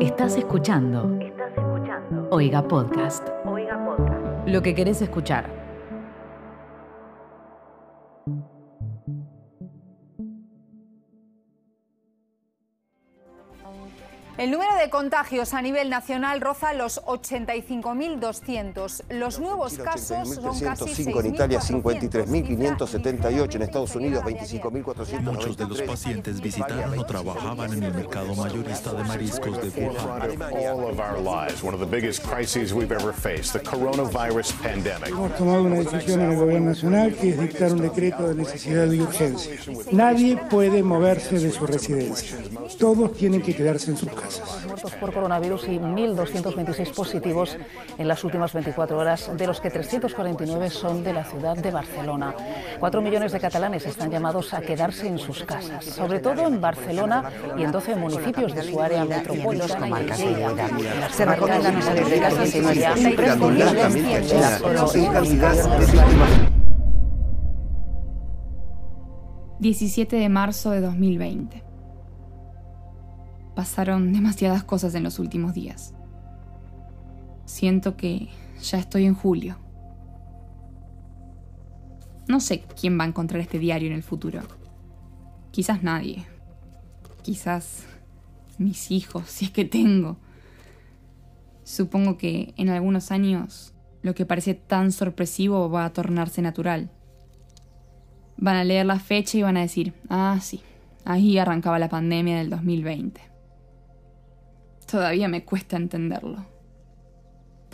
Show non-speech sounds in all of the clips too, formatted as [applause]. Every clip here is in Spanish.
Estás escuchando. Estás escuchando. Oiga Podcast. Oiga Podcast. Lo que querés escuchar. El número de contagios a nivel nacional roza los 85.200. Los nuevos casos son casi 6.400. en Italia 53.578, en Estados Unidos 25.400. Muchos de los pacientes visitaron o trabajaban en el mercado mayorista de mariscos de Wuhan. all of our lives, one of the biggest crises we've ever faced, the coronavirus pandemic. Hemos tomado una decisión en el gobierno nacional que es dictar un decreto de necesidad y urgencia. Nadie puede moverse de su residencia. Todos tienen que quedarse en sus casas. Muertos por coronavirus y 1.226 positivos en las últimas 24 horas, de los que 349 son de la ciudad de Barcelona. Cuatro millones de catalanes están llamados a quedarse en sus casas, sobre todo en Barcelona y en 12 municipios de su área metropolitana y en. Se recomienda no salir de casa sino ya ...17 de marzo de 2020. Pasaron demasiadas cosas en los últimos días. Siento que ya estoy en julio. No sé quién va a encontrar este diario en el futuro. Quizás nadie. Quizás mis hijos, si es que tengo. Supongo que en algunos años lo que parece tan sorpresivo va a tornarse natural. Van a leer la fecha y van a decir, ah, sí, ahí arrancaba la pandemia del 2020. Todavía me cuesta entenderlo.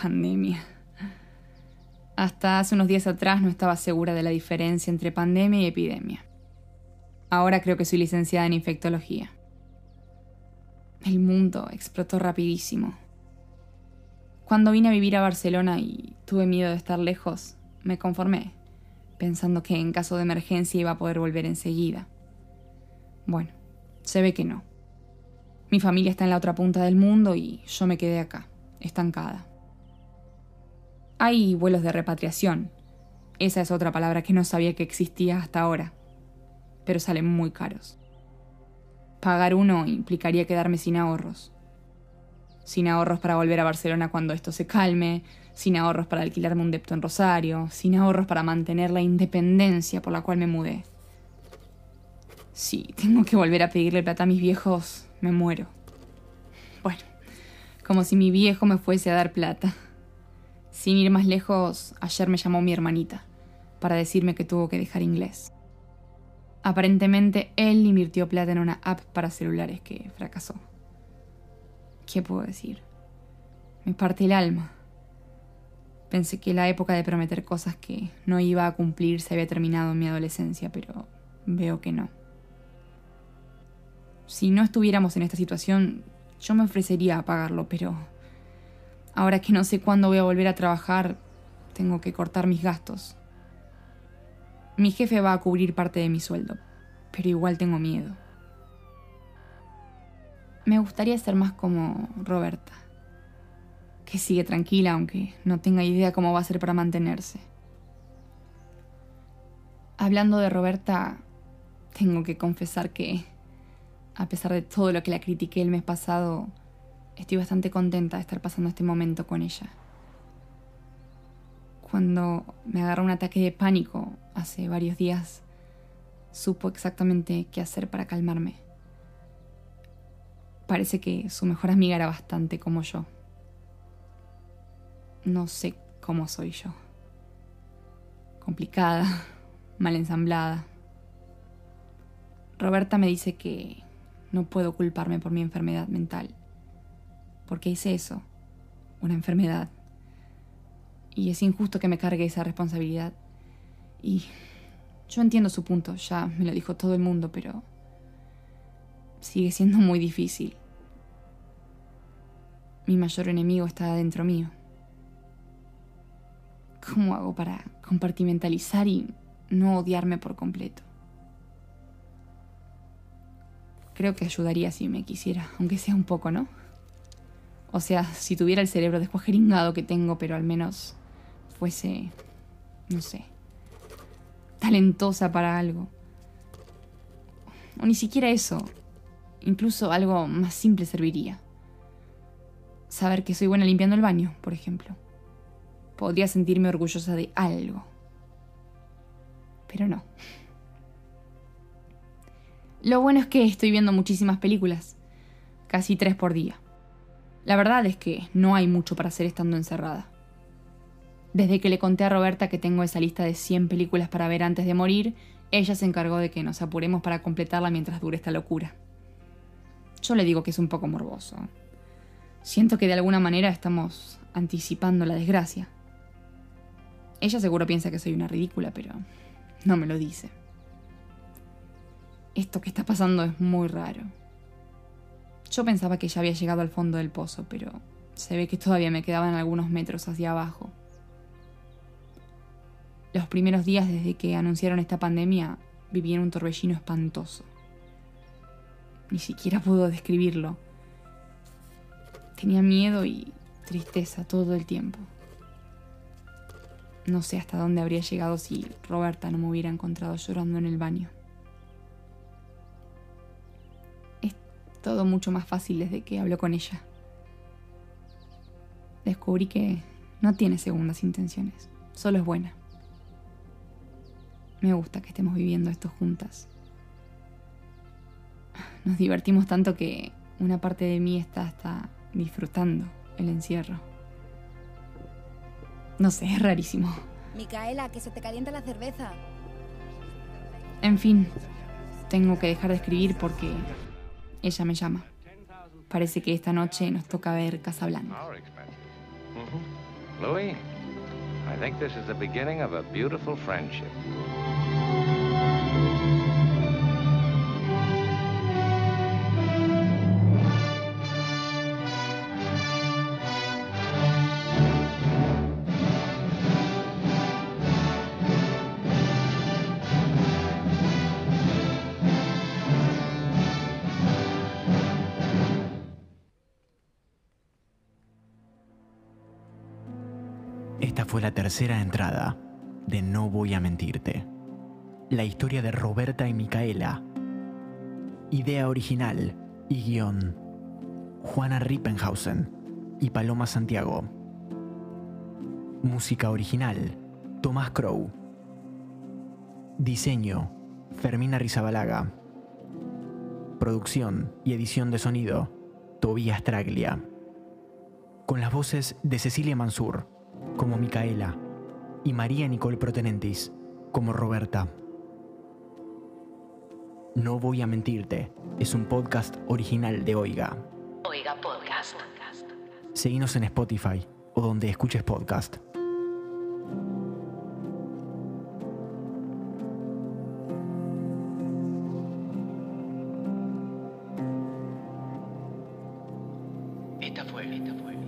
Pandemia. Hasta hace unos días atrás no estaba segura de la diferencia entre pandemia y epidemia. Ahora creo que soy licenciada en infectología. El mundo explotó rapidísimo. Cuando vine a vivir a Barcelona y tuve miedo de estar lejos, me conformé, pensando que en caso de emergencia iba a poder volver enseguida. Bueno, se ve que no. Mi familia está en la otra punta del mundo y yo me quedé acá, estancada. Hay vuelos de repatriación. Esa es otra palabra que no sabía que existía hasta ahora. Pero salen muy caros. Pagar uno implicaría quedarme sin ahorros. Sin ahorros para volver a Barcelona cuando esto se calme, sin ahorros para alquilarme un depto en Rosario, sin ahorros para mantener la independencia por la cual me mudé. Si tengo que volver a pedirle plata a mis viejos, me muero. Bueno, como si mi viejo me fuese a dar plata. Sin ir más lejos, ayer me llamó mi hermanita para decirme que tuvo que dejar inglés. Aparentemente él invirtió plata en una app para celulares que fracasó. ¿Qué puedo decir? Me parte el alma. Pensé que la época de prometer cosas que no iba a cumplir se había terminado en mi adolescencia, pero veo que no. Si no estuviéramos en esta situación, yo me ofrecería a pagarlo, pero ahora que no sé cuándo voy a volver a trabajar, tengo que cortar mis gastos. Mi jefe va a cubrir parte de mi sueldo, pero igual tengo miedo. Me gustaría ser más como Roberta, que sigue tranquila aunque no tenga idea cómo va a ser para mantenerse. Hablando de Roberta, tengo que confesar que a pesar de todo lo que la critiqué el mes pasado, estoy bastante contenta de estar pasando este momento con ella. Cuando me agarró un ataque de pánico hace varios días, supo exactamente qué hacer para calmarme. Parece que su mejor amiga era bastante como yo. No sé cómo soy yo. Complicada, [laughs] mal ensamblada. Roberta me dice que no puedo culparme por mi enfermedad mental. Porque hice eso, una enfermedad. Y es injusto que me cargue esa responsabilidad. Y yo entiendo su punto, ya me lo dijo todo el mundo, pero sigue siendo muy difícil. Mi mayor enemigo está dentro mío. ¿Cómo hago para compartimentalizar y no odiarme por completo? Creo que ayudaría si me quisiera, aunque sea un poco, ¿no? O sea, si tuviera el cerebro descuajeringado que tengo, pero al menos fuese, no sé, talentosa para algo. O ni siquiera eso. Incluso algo más simple serviría. saber que soy buena limpiando el baño, por ejemplo. Podría sentirme orgullosa de algo. Pero no. Lo bueno es que estoy viendo muchísimas películas, casi tres por día. La verdad es que no hay mucho para hacer estando encerrada. Desde que le conté a Roberta que tengo esa lista de 100 películas para ver antes de morir, ella se encargó de que nos apuremos para completarla mientras dure esta locura. Yo le digo que es un poco morboso. Siento que de alguna manera estamos anticipando la desgracia. Ella seguro piensa que soy una ridícula, pero no me lo dice. Esto que está pasando es muy raro. Yo pensaba que ya había llegado al fondo del pozo, pero se ve que todavía me quedaban algunos metros hacia abajo. Los primeros días desde que anunciaron esta pandemia viví en un torbellino espantoso. Ni siquiera puedo describirlo. Tenía miedo y tristeza todo el tiempo. No sé hasta dónde habría llegado si Roberta no me hubiera encontrado llorando en el baño. Todo mucho más fácil desde que hablo con ella. Descubrí que no tiene segundas intenciones, solo es buena. Me gusta que estemos viviendo esto juntas. Nos divertimos tanto que una parte de mí está hasta disfrutando el encierro. No sé, es rarísimo. Micaela, que se te calienta la cerveza. En fin, tengo que dejar de escribir porque ella me llama. Parece que esta noche nos toca ver Casablanca. Louis, I think this is the beginning of a beautiful friendship. Esta fue la tercera entrada de No voy a mentirte. La historia de Roberta y Micaela. Idea original y guion. Juana Rippenhausen y Paloma Santiago. Música original. Tomás Crow. Diseño. Fermina Rizabalaga. Producción y edición de sonido. Tobías Traglia. Con las voces de Cecilia Mansur como Micaela y María Nicole Protenentis como Roberta. No voy a mentirte, es un podcast original de Oiga. Oiga Podcast. Seguinos en Spotify o donde escuches podcast. Esta fue, esta fue.